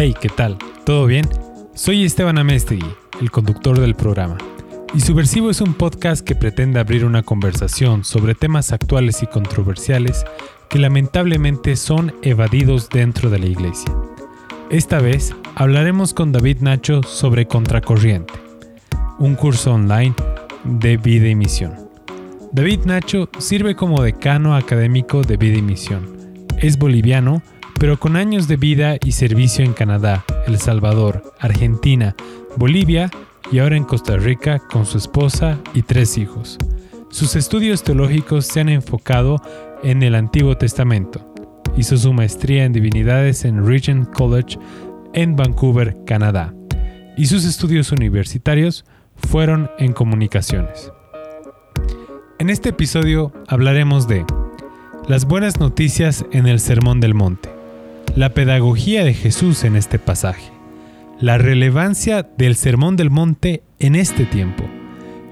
Hey, ¿qué tal? ¿Todo bien? Soy Esteban Amestegui, el conductor del programa. Y Subversivo es un podcast que pretende abrir una conversación sobre temas actuales y controversiales que lamentablemente son evadidos dentro de la iglesia. Esta vez hablaremos con David Nacho sobre Contracorriente, un curso online de vida y misión. David Nacho sirve como decano académico de vida y misión. Es boliviano pero con años de vida y servicio en Canadá, El Salvador, Argentina, Bolivia y ahora en Costa Rica con su esposa y tres hijos. Sus estudios teológicos se han enfocado en el Antiguo Testamento. Hizo su maestría en divinidades en Regent College en Vancouver, Canadá, y sus estudios universitarios fueron en comunicaciones. En este episodio hablaremos de las buenas noticias en el Sermón del Monte, la pedagogía de Jesús en este pasaje, la relevancia del Sermón del Monte en este tiempo,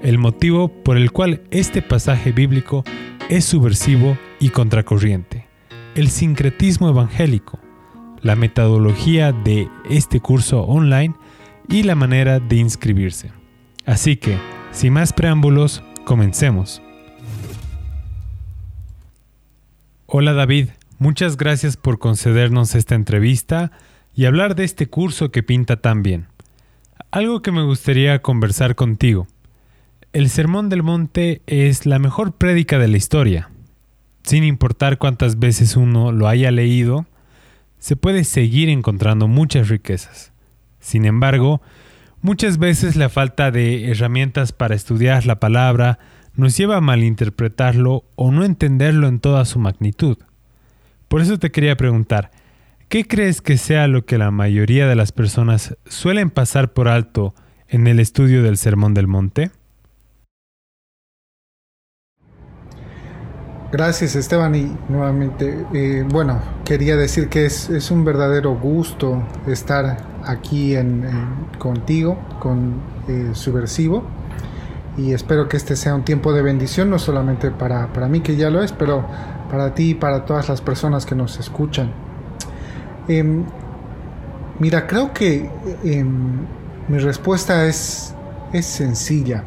el motivo por el cual este pasaje bíblico es subversivo y contracorriente, el sincretismo evangélico, la metodología de este curso online y la manera de inscribirse. Así que, sin más preámbulos, comencemos. Hola David, Muchas gracias por concedernos esta entrevista y hablar de este curso que pinta tan bien. Algo que me gustaría conversar contigo. El Sermón del Monte es la mejor prédica de la historia. Sin importar cuántas veces uno lo haya leído, se puede seguir encontrando muchas riquezas. Sin embargo, muchas veces la falta de herramientas para estudiar la palabra nos lleva a malinterpretarlo o no entenderlo en toda su magnitud. Por eso te quería preguntar, ¿qué crees que sea lo que la mayoría de las personas suelen pasar por alto en el estudio del Sermón del Monte? Gracias Esteban y nuevamente, eh, bueno, quería decir que es, un verdadero gusto estar aquí contigo, con eh, Subversivo, y espero que este sea un tiempo de bendición, no solamente para, para mí, que ya lo es, pero para ti y para todas las personas que nos escuchan. Em, mira, creo que em, mi respuesta es, es sencilla,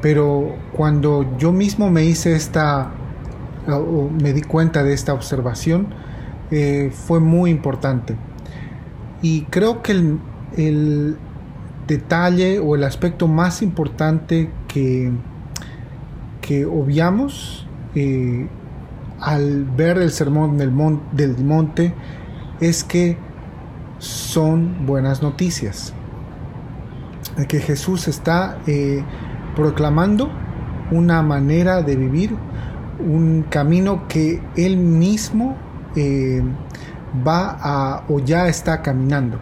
pero cuando yo mismo me hice esta, o me di cuenta de esta observación, eh, fue muy importante. Y creo que el, detalle o el aspecto más importante que, que obviamos eh, al ver el sermón del, del monte es que son buenas noticias. Que Jesús está eh, proclamando una manera de vivir, un camino que Él mismo eh, va a o ya está caminando.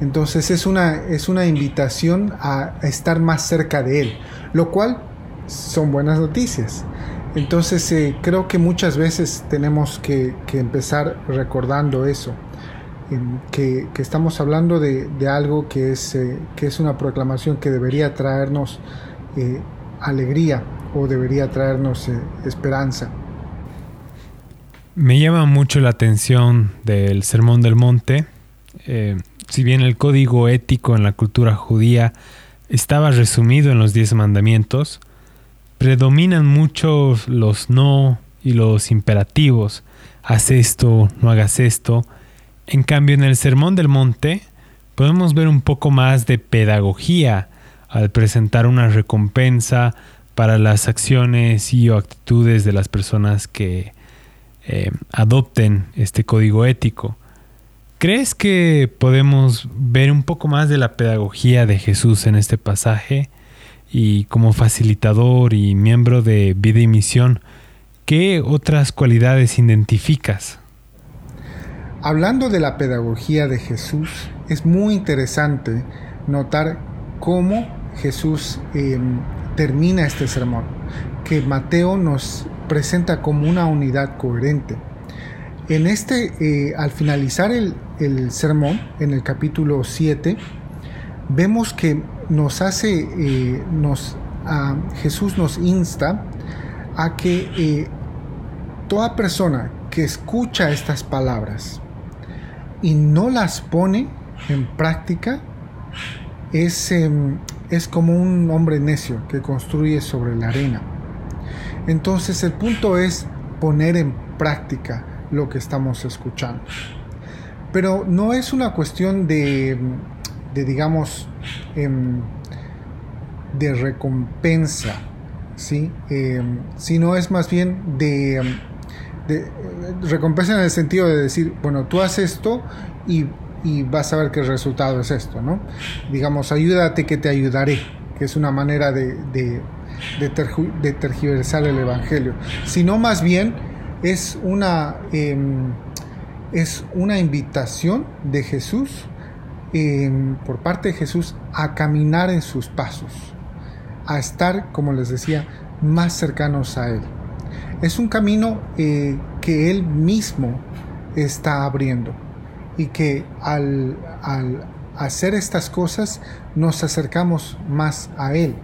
Entonces es una, es una invitación a estar más cerca de Él, lo cual son buenas noticias. Entonces eh, creo que muchas veces tenemos que, empezar recordando eso, que, estamos hablando de, algo que es, eh, que es una proclamación que debería traernos eh, alegría o debería traernos esperanza. Me llama mucho la atención del Sermón del Monte. si bien el código ético en la cultura judía estaba resumido en los diez mandamientos, predominan mucho los no y los imperativos. Haz esto, no hagas esto. En cambio, en el Sermón del Monte podemos ver un poco más de pedagogía al presentar una recompensa para las acciones y o actitudes de las personas que eh, adopten este código ético. ¿Crees que podemos ver un poco más de la pedagogía de Jesús en este pasaje? Y como facilitador y miembro de Vida y Misión, ¿qué otras cualidades identificas? Hablando de la pedagogía de Jesús, es muy interesante notar cómo Jesús em, termina este sermón, que Mateo nos presenta como una unidad coherente. En este, eh, al finalizar el, el sermón, en el capítulo 7, vemos que nos hace, eh, nos, Jesús nos insta a que eh, toda persona que escucha estas palabras y no las pone en práctica es, em, es como un hombre necio que construye sobre la arena. Entonces el punto es poner en práctica lo que estamos escuchando. Pero no es una cuestión de, de digamos, em, de recompensa, ¿sí? Em, sino es más bien de, de, recompensa en el sentido de decir, bueno, tú haces esto y, y, vas a ver que el resultado es esto, ¿no? Digamos, ayúdate que te ayudaré, que es una manera de, de, tergiversar el Evangelio, sino más bien es una, em, es una invitación de Jesús, por parte de Jesús, a caminar en sus pasos, a estar, como les decía, más cercanos a Él. Es un camino eh, que Él mismo está abriendo y que al, al hacer estas cosas nos acercamos más a Él.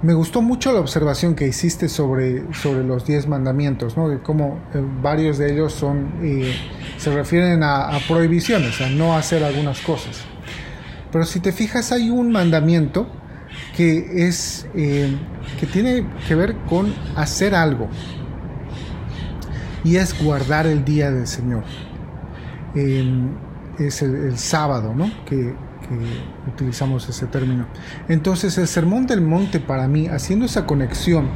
Me gustó mucho la observación que hiciste sobre, sobre los diez mandamientos, ¿no? de cómo eh, varios de ellos son, eh, se refieren a, prohibiciones, a no hacer algunas cosas. Pero si te fijas, hay un mandamiento que, es, eh, que tiene que ver con hacer algo, y es guardar el día del Señor. es el, sábado, ¿no? Utilizamos ese término. Entonces el Sermón del Monte para mí, haciendo esa conexión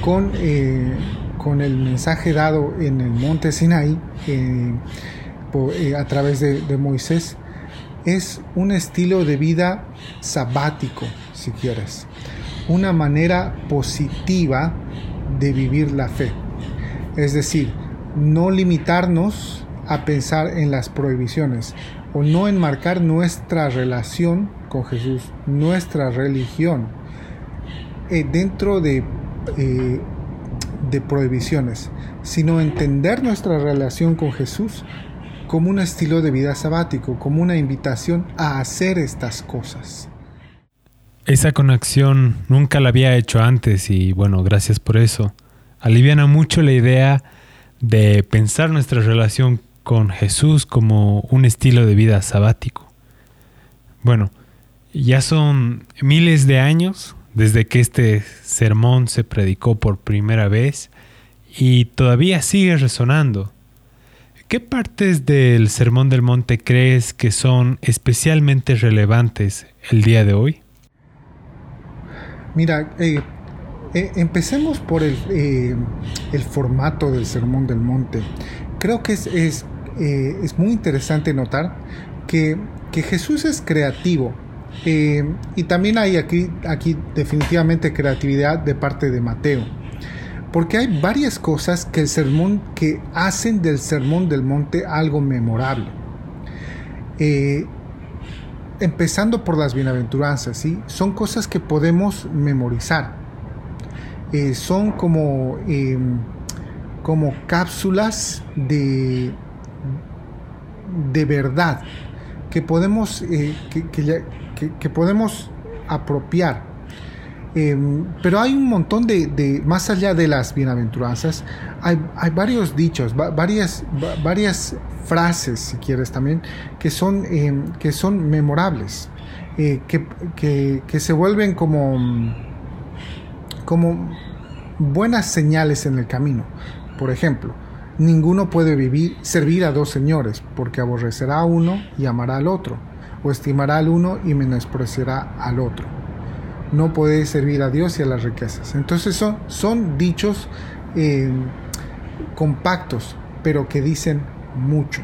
con, eh, con el mensaje dado en el monte Sinai eh, eh, a través de, de, Moisés, es un estilo de vida sabático, si quieres, una manera positiva de vivir la fe. Es decir, no limitarnos a pensar en las prohibiciones, o no enmarcar nuestra relación con Jesús, nuestra religión, eh, dentro de, eh, de prohibiciones, sino entender nuestra relación con Jesús como un estilo de vida sabático, como una invitación a hacer estas cosas. Esa conexión nunca la había hecho antes y bueno, gracias por eso. Aliviana mucho la idea de pensar nuestra relación con Jesús como un estilo de vida sabático. Bueno, ya son miles de años desde que este sermón se predicó por primera vez y todavía sigue resonando. ¿Qué partes del Sermón del Monte crees que son especialmente relevantes el día de hoy? Mira, eh, eh, empecemos por eh, el, formato del Sermón del Monte. Creo que es, es eh, es muy interesante notar que, Jesús es creativo. Eh, y también hay aquí, aquí definitivamente creatividad de parte de Mateo. Porque hay varias cosas que el sermón que hacen del sermón del monte algo memorable. Eh, empezando por las bienaventuranzas, ¿sí? son cosas que podemos memorizar. son como, como cápsulas de, de verdad que podemos, eh, que, podemos apropiar. Em, pero hay un montón de, más allá de las bienaventuranzas, hay, varios dichos, varias, varias frases, si quieres también, que son, em, que son memorables, eh, que, que, se vuelven como, como buenas señales en el camino. Por ejemplo, Ninguno puede vivir, servir a dos señores, porque aborrecerá a uno y amará al otro, o estimará al uno y menospreciará al otro. No puede servir a Dios y a las riquezas. Entonces son, son dichos eh, compactos, pero que dicen mucho.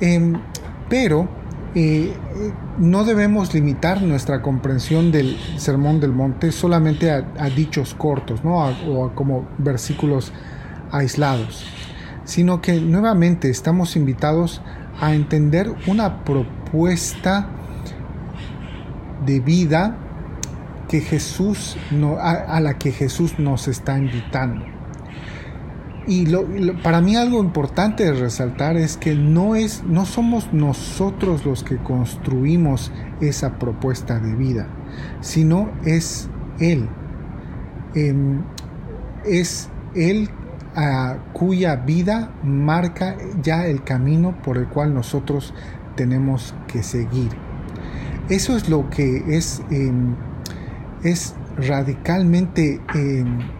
Em, pero eh, no debemos limitar nuestra comprensión del Sermón del Monte solamente a, dichos cortos, ¿no? o a como versículos aislados, sino que nuevamente estamos invitados a entender una propuesta de vida que Jesús a, la que Jesús nos está invitando. Y para mí algo importante de resaltar es que no, es, no somos nosotros los que construimos esa propuesta de vida, sino es Él. Em, es Él cuya vida marca ya el camino por el cual nosotros tenemos que seguir. Eso es lo que es, em, es radicalmente em,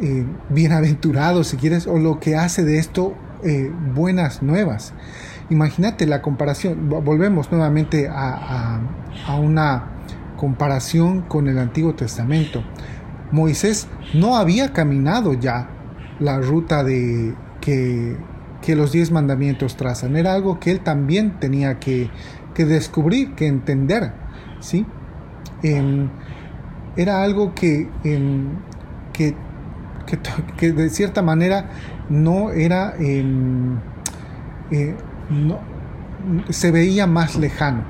eh, bienaventurado, si quieres, o lo que hace de esto eh, buenas nuevas. Imagínate la comparación, volvemos nuevamente a, una comparación con el Antiguo Testamento. Moisés no había caminado ya la ruta de que, los diez mandamientos trazan, era algo que él también tenía que, descubrir, que entender, ¿sí? Em, era algo que, em, que que, de cierta manera no era, em, eh, no, se veía más lejano,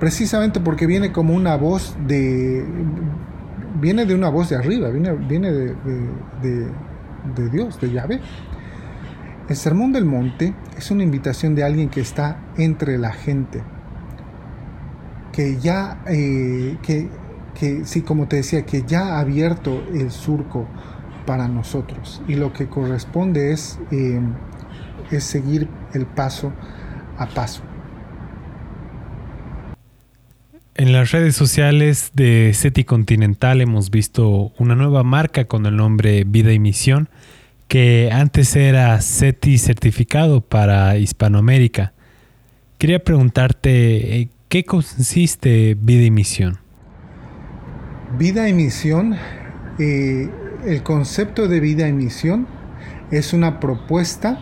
precisamente porque viene como una voz de, viene de una voz de arriba, viene, viene de, de Dios, de Yahvé. El Sermón del Monte es una invitación de alguien que está entre la gente, que ya, eh, que, que, sí, como te decía, que ya ha abierto el surco para nosotros. Y lo que corresponde es, eh, es seguir el paso a paso. En las redes sociales de SETI Continental hemos visto una nueva marca con el nombre Vida y Misión, que antes era SETI certificado para Hispanoamérica. Quería preguntarte, eh, ¿qué consiste Vida y Misión? Vida y Misión eh, el concepto de vida en misión es una propuesta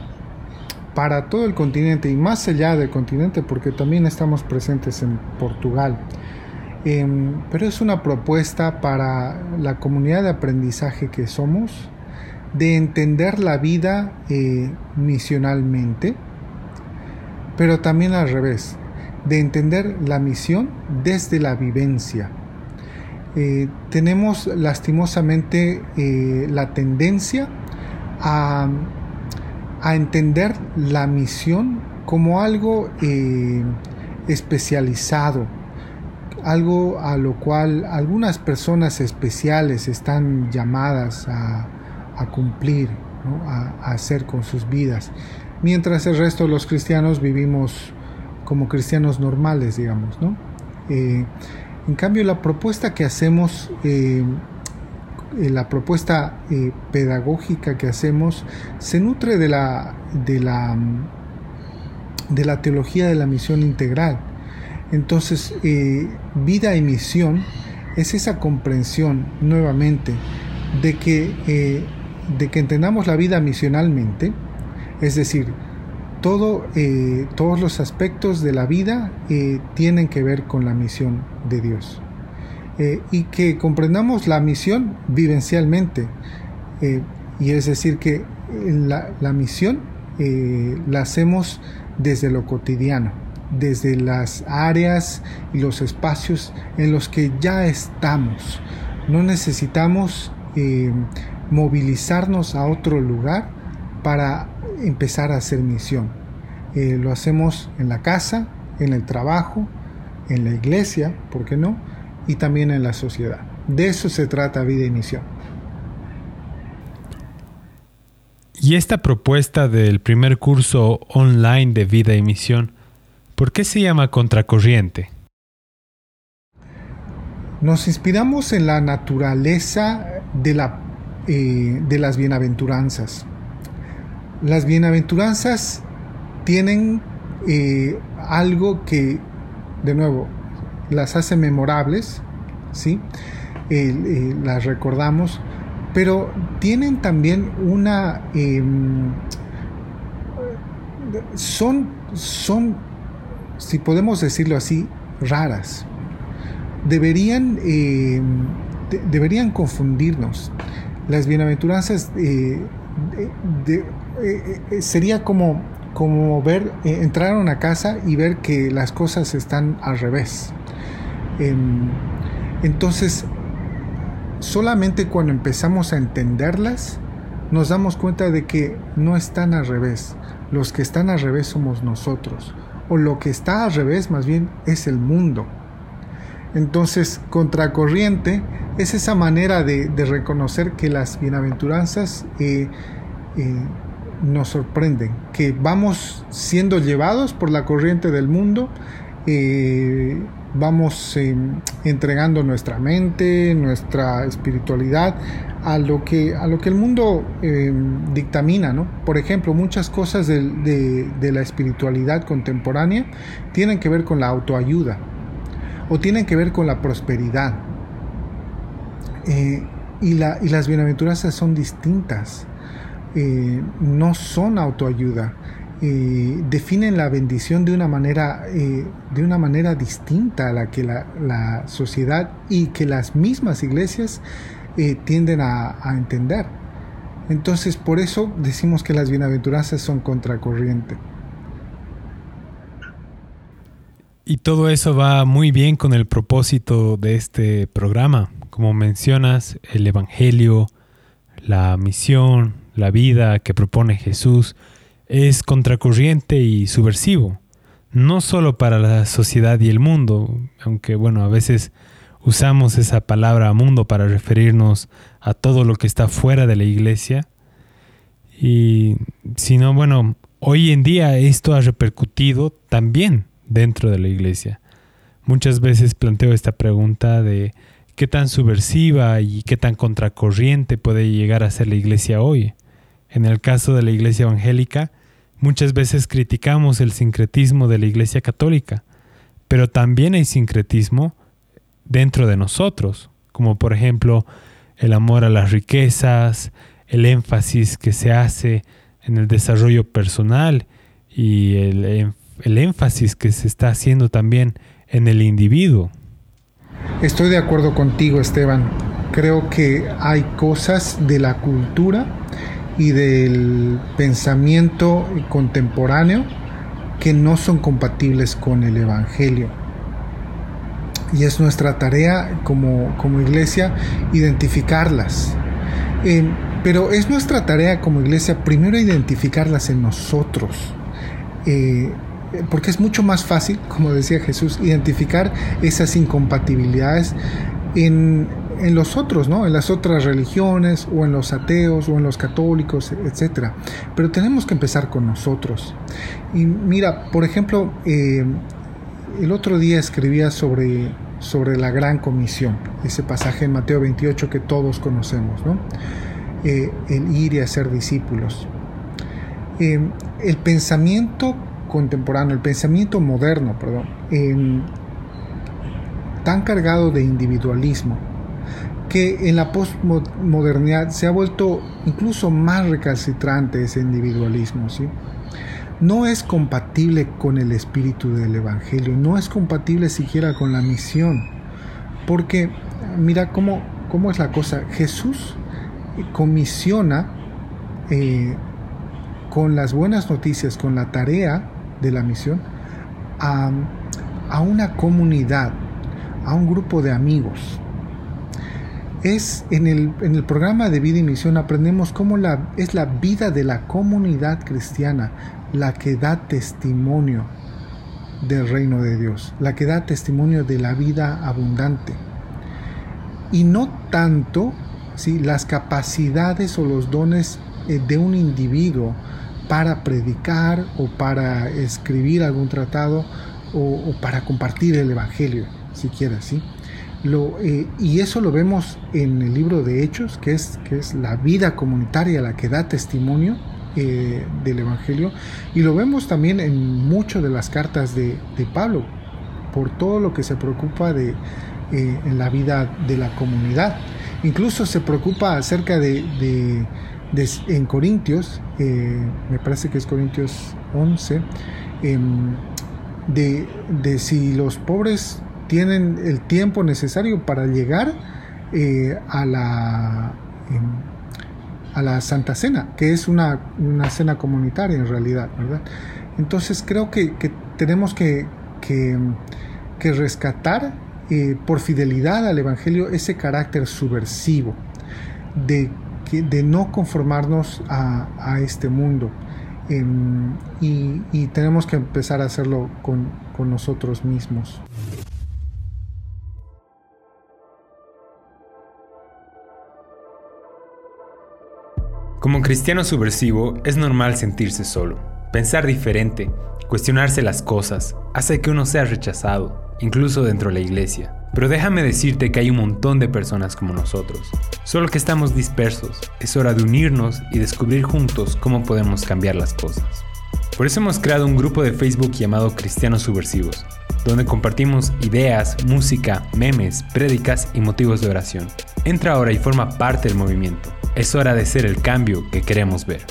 para todo el continente y más allá del continente porque también estamos presentes en Portugal. Em, pero es una propuesta para la comunidad de aprendizaje que somos de entender la vida eh, misionalmente, pero también al revés, de entender la misión desde la vivencia eh, tenemos lastimosamente eh, la tendencia a, entender la misión como algo eh, especializado, algo a lo cual algunas personas especiales están llamadas a, cumplir, a, hacer con sus vidas, mientras el resto de los cristianos vivimos como cristianos normales, digamos, ¿no? En cambio, la propuesta que hacemos, eh, eh, la propuesta eh, pedagógica que hacemos, se nutre de la, de, la, de la teología de la misión integral. Entonces, vida y misión es esa comprensión nuevamente de que, de que entendamos la vida misionalmente, es decir, todo, eh, todos los aspectos de la vida eh, tienen que ver con la misión de Dios. Eh, y que comprendamos la misión vivencialmente. y es decir, que la, la misión la hacemos desde lo cotidiano, desde las áreas y los espacios en los que ya estamos. No necesitamos movilizarnos a otro lugar para empezar a hacer misión. Eh, lo hacemos en la casa, en el trabajo, en la iglesia, ¿por qué no? Y también en la sociedad. De eso se trata vida y misión. Y esta propuesta del primer curso online de vida y misión, ¿por qué se llama Contracorriente? Nos inspiramos en la naturaleza de, la, eh, de las bienaventuranzas. Las bienaventuranzas tienen eh, algo que, de nuevo, las hace memorables, ¿sí? Eh, las recordamos, pero tienen también una... Em, son, son, si podemos decirlo así, raras. Deberían, em, deberían confundirnos. Las bienaventuranzas eh, de, eh, eh, sería como, como ver, eh, entrar a una casa y ver que las cosas están al revés. Em, entonces, solamente cuando empezamos a entenderlas, nos damos cuenta de que no están al revés. Los que están al revés somos nosotros. O lo que está al revés más bien es el mundo. Entonces, contracorriente es esa manera de, reconocer que las bienaventuranzas nos sorprenden, que vamos siendo llevados por la corriente del mundo, eh, vamos em, entregando nuestra mente, nuestra espiritualidad a lo que, a lo que el mundo em, dictamina. ¿no? Por ejemplo, muchas cosas de, la espiritualidad contemporánea tienen que ver con la autoayuda o tienen que ver con la prosperidad. Eh, y, la, y las bienaventuranzas son distintas. Eh, no son autoayuda. Eh, definen la bendición de una manera, eh, de una manera distinta a la que la, sociedad y que las mismas iglesias tienden a, entender. Entonces, por eso decimos que las bienaventuranzas son contracorriente. Y todo eso va muy bien con el propósito de este programa. Como mencionas, el Evangelio, la misión, la vida que propone Jesús es contracorriente y subversivo, no solo para la sociedad y el mundo, aunque bueno, a veces usamos esa palabra mundo para referirnos a todo lo que está fuera de la iglesia, y sino bueno, hoy en día esto ha repercutido también dentro de la iglesia. Muchas veces planteo esta pregunta de qué tan subversiva y qué tan contracorriente puede llegar a ser la iglesia hoy. En el caso de la Iglesia Evangélica, muchas veces criticamos el sincretismo de la Iglesia Católica, pero también hay sincretismo dentro de nosotros, como por ejemplo el amor a las riquezas, el énfasis que se hace en el desarrollo personal y el, énfasis que se está haciendo también en el individuo. Estoy de acuerdo contigo, Esteban. Creo que hay cosas de la cultura y del pensamiento contemporáneo que no son compatibles con el Evangelio. Y es nuestra tarea como, como iglesia identificarlas. Eh, pero es nuestra tarea como iglesia primero identificarlas en nosotros. Eh, porque es mucho más fácil, como decía Jesús, identificar esas incompatibilidades en, en los otros, ¿no? En las otras religiones o en los ateos o en los católicos, etcétera. Pero tenemos que empezar con nosotros. Y mira, por ejemplo, eh, el otro día escribía sobre, sobre la gran comisión, ese pasaje en Mateo 28 que todos conocemos, ¿no? Eh, el ir y hacer discípulos. Eh, el pensamiento contemporáneo, el pensamiento moderno, perdón, tan cargado de individualismo, que en la postmodernidad se ha vuelto incluso más recalcitrante ese individualismo, ¿sí? No es compatible con el espíritu del Evangelio, no es compatible siquiera con la misión, porque mira cómo, cómo es la cosa, Jesús comisiona eh, con las buenas noticias, con la tarea de la misión, a, a una comunidad, a un grupo de amigos, es en el, en el, programa de vida y misión aprendemos cómo la, es la vida de la comunidad cristiana la que da testimonio del reino de Dios, la que da testimonio de la vida abundante. Y no tanto si las capacidades o los dones eh, de un individuo para predicar o para escribir algún tratado o, o para compartir el Evangelio, si quieres, ¿sí? Eh, y eso lo vemos en el libro de Hechos, que es, que es la vida comunitaria la que da testimonio eh, del Evangelio. Y lo vemos también en muchas de las cartas de, Pablo, por todo lo que se preocupa de eh, en la vida de la comunidad. Incluso se preocupa acerca de, en Corintios, me parece que es Corintios 11, em, de, de si los pobres tienen el tiempo necesario para llegar eh, a, la, em, a la Santa Cena, que es una, cena comunitaria en realidad, ¿verdad? Entonces creo que, tenemos que, que, rescatar eh, por fidelidad al Evangelio ese carácter subversivo de, de no conformarnos a, este mundo. Em, y, tenemos que empezar a hacerlo con, con nosotros mismos. Como cristiano subversivo es normal sentirse solo, pensar diferente, cuestionarse las cosas, hace que uno sea rechazado, incluso dentro de la iglesia. Pero déjame decirte que hay un montón de personas como nosotros, solo que estamos dispersos. Es hora de unirnos y descubrir juntos cómo podemos cambiar las cosas. Por eso hemos creado un grupo de Facebook llamado Cristianos Subversivos, donde compartimos ideas, música, memes, prédicas y motivos de oración. Entra ahora y forma parte del movimiento. Es hora de ser el cambio que queremos ver.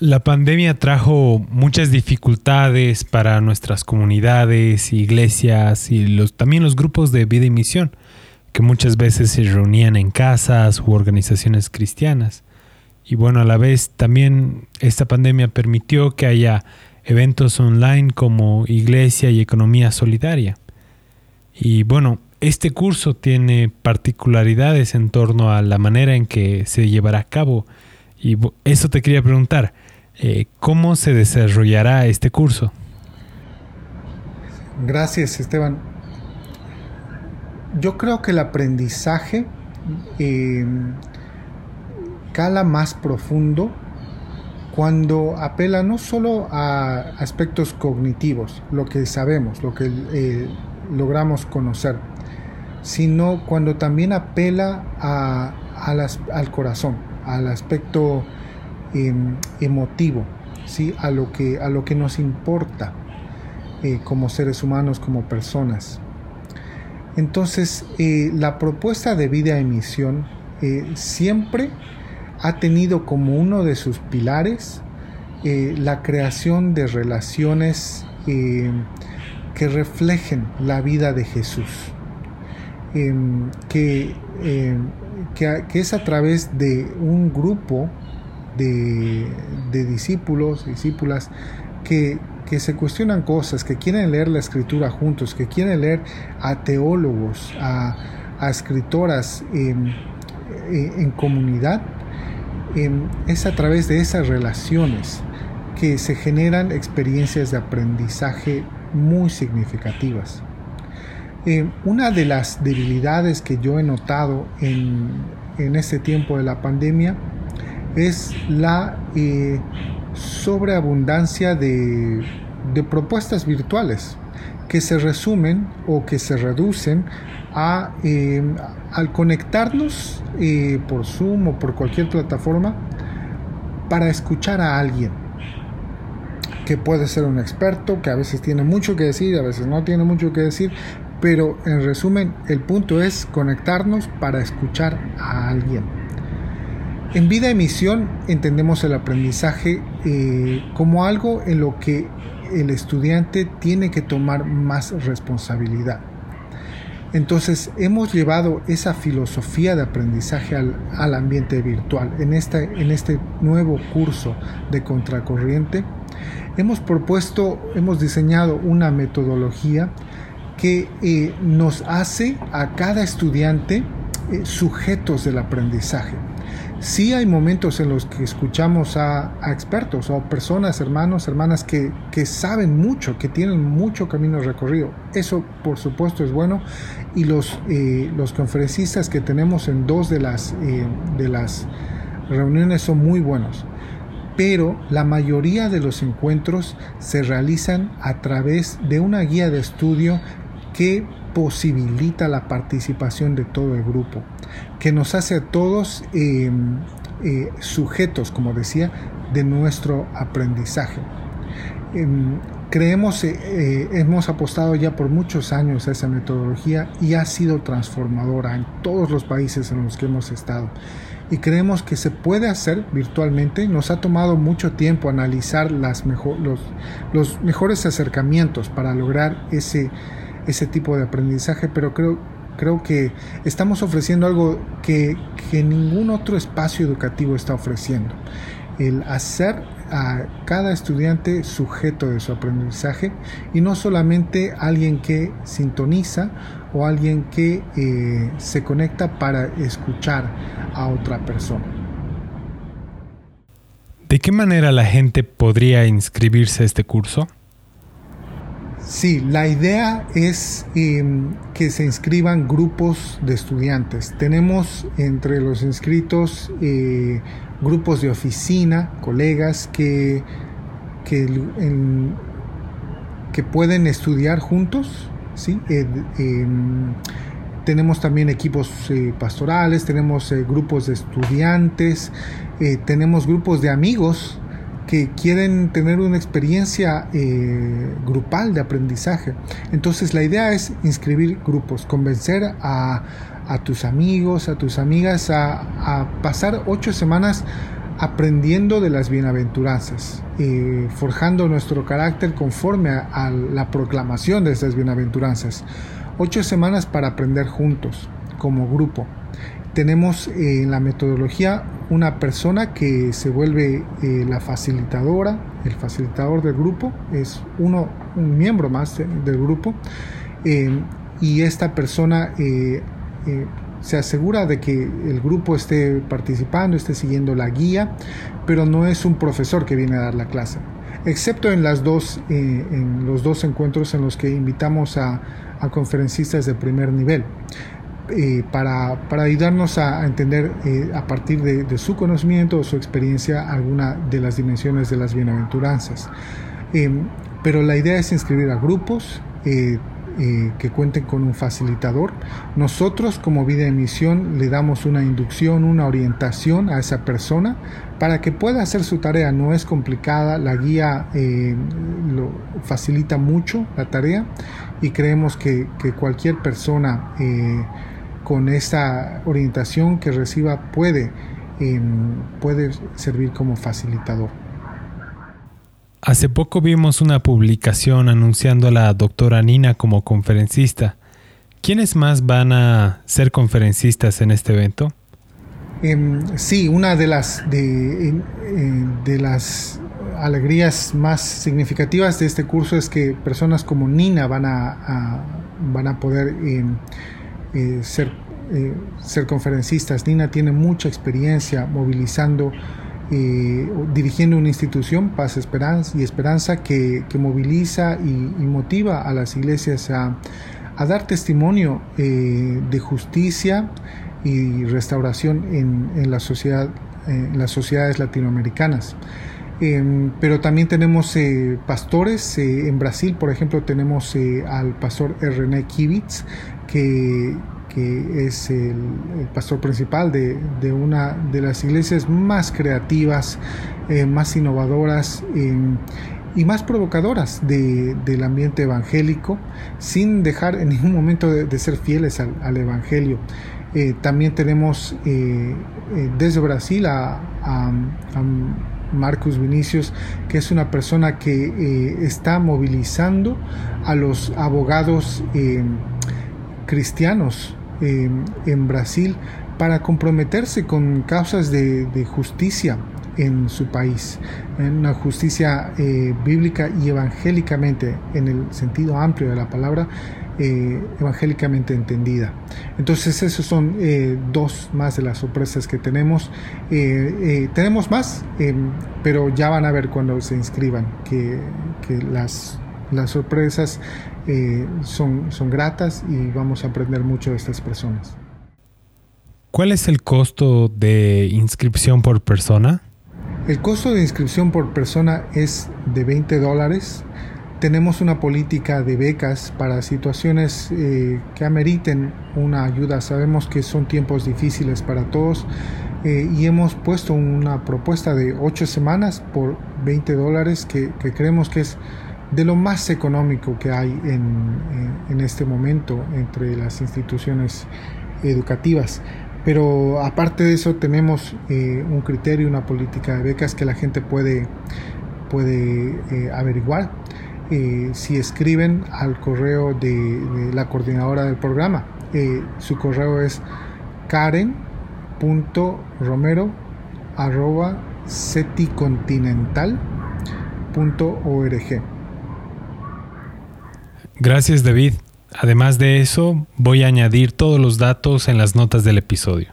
La pandemia trajo muchas dificultades para nuestras comunidades, iglesias y también los grupos de vida y misión, que muchas veces se reunían en casas u organizaciones cristianas. Y bueno, a la vez también esta pandemia permitió que haya eventos online como Iglesia y Economía Solidaria. Y bueno, este curso tiene particularidades en torno a la manera en que se llevará a cabo. Y eso te quería preguntar, eh, ¿cómo se desarrollará este curso? Gracias, Esteban. Yo creo que el aprendizaje eh, cala más profundo cuando apela no solo a aspectos cognitivos, lo que sabemos, lo que eh, logramos conocer, sino cuando también apela al corazón, al aspecto em, emotivo, ¿sí? a, lo que, a lo que nos importa eh, como seres humanos, como personas. Entonces, eh, la propuesta de vida emisión siempre ha tenido como uno de sus pilares eh, la creación de relaciones eh, que reflejen la vida de Jesús, em, que, em, que, es a través de un grupo de, de discípulos, discípulas, que, que, se cuestionan cosas, que quieren leer la escritura juntos, que quieren leer a teólogos, a, a escritoras em, eh, en comunidad, es a través de esas relaciones que se generan experiencias de aprendizaje muy significativas. Eh, una de las debilidades que yo he notado en, en este tiempo de la pandemia es la eh, sobreabundancia de, de propuestas virtuales que se resumen o que se reducen a, eh, al conectarnos por Zoom o por cualquier plataforma para escuchar a alguien que puede ser un experto, que a veces tiene mucho que decir, a veces no tiene mucho que decir, pero en resumen el punto es conectarnos para escuchar a alguien. En vida emisión entendemos el aprendizaje eh, como algo en lo que el estudiante tiene que tomar más responsabilidad. Entonces hemos llevado esa filosofía de aprendizaje al, ambiente virtual. En este, en este nuevo curso de contracorriente hemos propuesto, hemos diseñado una metodología que eh, nos hace a cada estudiante eh, sujetos del aprendizaje. Sí hay momentos en los que escuchamos a, expertos o personas, hermanos, hermanas que, saben mucho, que tienen mucho camino recorrido. Eso por supuesto es bueno y los, eh, los conferencistas que tenemos en dos de las, de las reuniones son muy buenos. Pero la mayoría de los encuentros se realizan a través de una guía de estudio que posibilita la participación de todo el grupo, que nos hace a todos em, eh, sujetos, como decía, de nuestro aprendizaje. Em, creemos, eh, eh, hemos apostado ya por muchos años a esa metodología y ha sido transformadora en todos los países en los que hemos estado. Y creemos que se puede hacer virtualmente. Nos ha tomado mucho tiempo analizar los mejores acercamientos para lograr ese, ese tipo de aprendizaje, pero creo, creo que estamos ofreciendo algo que, que ningún otro espacio educativo está ofreciendo. El hacer a cada estudiante sujeto de su aprendizaje y no solamente alguien que sintoniza o alguien que eh, se conecta para escuchar a otra persona. ¿De qué manera la gente podría inscribirse a este curso? Sí, la idea es em, que se inscriban grupos de estudiantes. Tenemos entre los inscritos eh, grupos de oficina, colegas que, que, pueden estudiar juntos. ¿sí? Eh, em, tenemos también equipos eh, pastorales, tenemos grupos de estudiantes, tenemos grupos de amigos que quieren tener una experiencia eh, grupal de aprendizaje. Entonces la idea es inscribir grupos, convencer a, tus amigos, a tus amigas a, pasar ocho semanas aprendiendo de las bienaventuranzas, eh, forjando nuestro carácter conforme a, la proclamación de estas bienaventuranzas. Ocho semanas para aprender juntos, como grupo tenemos eh, en la metodología una persona que se vuelve eh, la facilitadora, el facilitador del grupo, es uno, un miembro más del grupo, eh, y esta persona se asegura de que el grupo esté participando, esté siguiendo la guía, pero no es un profesor que viene a dar la clase, excepto en, las dos, en los dos encuentros en los que invitamos a, a conferencistas de primer nivel. Eh, para, ayudarnos a, entender eh, a partir de, su conocimiento o su experiencia alguna de las dimensiones de las bienaventuranzas. Em, pero la idea es inscribir a grupos eh, que cuenten con un facilitador. Nosotros como vida de misión le damos una inducción, una orientación a esa persona para que pueda hacer su tarea. No es complicada, la guía lo facilita mucho la tarea y creemos que cualquier persona con esta orientación que reciba puede, em, puede servir como facilitador. Hace poco vimos una publicación anunciando a la doctora Nina como conferencista. ¿Quiénes más van a ser conferencistas en este evento? Em, sí, una de las, de, de, las alegrías más significativas de este curso es que personas como Nina van a, van a poder em, eh, ser, eh, ser conferencistas. Nina tiene mucha experiencia movilizando, eh, dirigiendo una institución, Paz Esperanza y Esperanza, que, moviliza y, motiva a las iglesias a, dar testimonio de justicia y restauración en, la sociedad, en las sociedades latinoamericanas. Em, pero también tenemos pastores. en Brasil, por ejemplo, tenemos al pastor René Kivitz, que, es el, pastor principal de, una de las iglesias más creativas, eh, más innovadoras em, y más provocadoras del ambiente evangélico, sin dejar en ningún momento de, ser fieles al, Evangelio. Eh, también tenemos eh, desde Brasil a, Marcus Vinicius, que es una persona que está movilizando a los abogados em, cristianos en Brasil para comprometerse con causas de, justicia en su país, una justicia eh, bíblica y evangélicamente, en el sentido amplio de la palabra, eh, evangélicamente entendida. Entonces, esos son eh, dos más de las sorpresas que tenemos. tenemos más, pero ya van a ver cuando se inscriban que, las sorpresas eh, son, son gratas y vamos a aprender mucho de estas personas. ¿Cuál es el costo de inscripción por persona? El costo de inscripción por persona es de 20 dólares. Tenemos una política de becas para situaciones eh, que ameriten una ayuda. Sabemos que son tiempos difíciles para todos eh, y hemos puesto una propuesta de 8 semanas por 20 dólares que creemos que es de lo más económico que hay en, este momento entre las instituciones educativas. Pero aparte de eso tenemos eh, un criterio, una política de becas que la gente puede, puede eh, averiguar eh, si escriben al correo de, la coordinadora del programa. su correo es karen.romero.ceticontinental.org. Gracias David. Además de eso, voy a añadir todos los datos en las notas del episodio.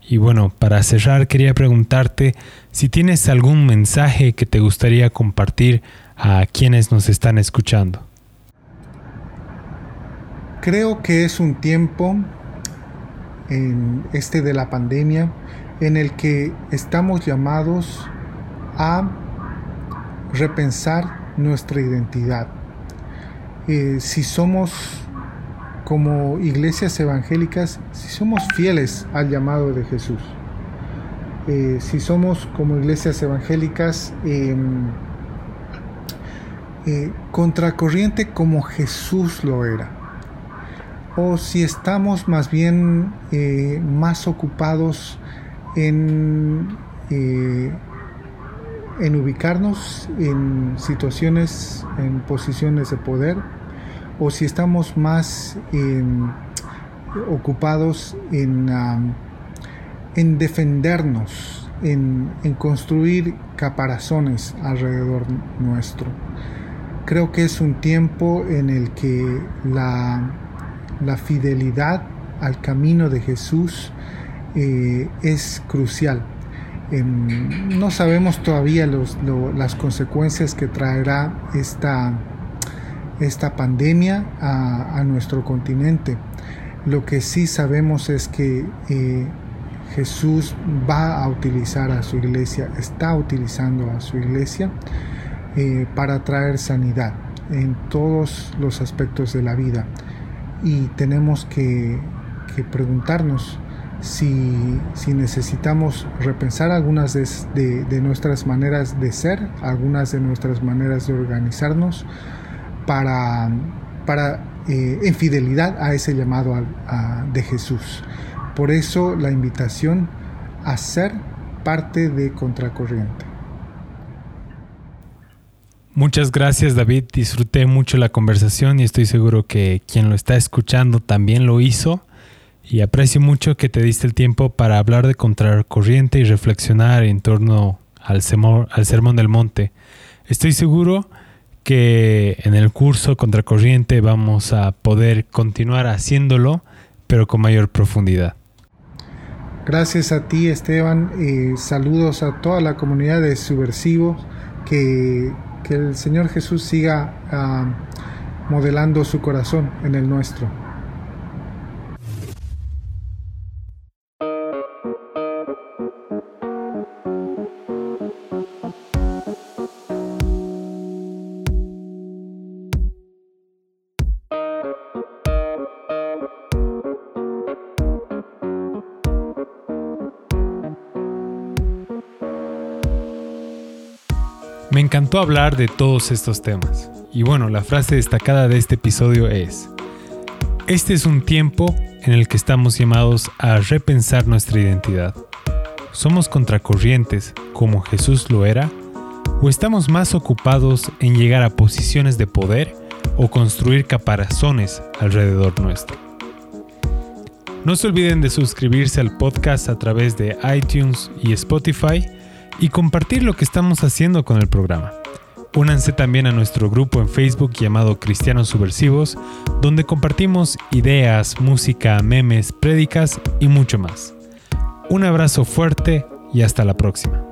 Y bueno, para cerrar quería preguntarte si tienes algún mensaje que te gustaría compartir a quienes nos están escuchando. Creo que es un tiempo en este de la pandemia en el que estamos llamados a repensar nuestra identidad. Eh, si somos como iglesias evangélicas, si somos fieles al llamado de Jesús, eh, si somos como iglesias evangélicas em, eh, contracorriente como Jesús lo era, o si estamos más bien más ocupados en, en ubicarnos en situaciones, en posiciones de poder, o si estamos más em, ocupados en, en defendernos, en, construir caparazones alrededor nuestro. Creo que es un tiempo en el que la, la fidelidad al camino de Jesús eh, es crucial. Em, no sabemos todavía las consecuencias que traerá esta, esta pandemia a, nuestro continente. Lo que sí sabemos es que eh, Jesús va a utilizar a su iglesia, está utilizando a su iglesia eh, para traer sanidad en todos los aspectos de la vida. Y tenemos que, preguntarnos si, necesitamos repensar algunas de, nuestras maneras de ser, algunas de nuestras maneras de organizarnos, para, para eh, en fidelidad a ese llamado de Jesús. Por eso la invitación a ser parte de Contracorriente. Muchas gracias David, disfruté mucho la conversación y estoy seguro que quien lo está escuchando también lo hizo y aprecio mucho que te diste el tiempo para hablar de Contracorriente y reflexionar en torno al, al Sermón del Monte. Estoy seguro que en el curso Contracorriente vamos a poder continuar haciéndolo, pero con mayor profundidad. Gracias a ti Esteban, y saludos a toda la comunidad de subversivos, que, que el Señor Jesús siga ah, modelando su corazón en el nuestro. Me encantó hablar de todos estos temas. Y bueno, la frase destacada de este episodio es, este es un tiempo en el que estamos llamados a repensar nuestra identidad. ¿Somos contracorrientes como Jesús lo era? ¿O estamos más ocupados en llegar a posiciones de poder o construir caparazones alrededor nuestro? No se olviden de suscribirse al podcast a través de iTunes y Spotify y compartir lo que estamos haciendo con el programa. Únanse también a nuestro grupo en Facebook llamado Cristianos Subversivos, donde compartimos ideas, música, memes, prédicas y mucho más. Un abrazo fuerte y hasta la próxima.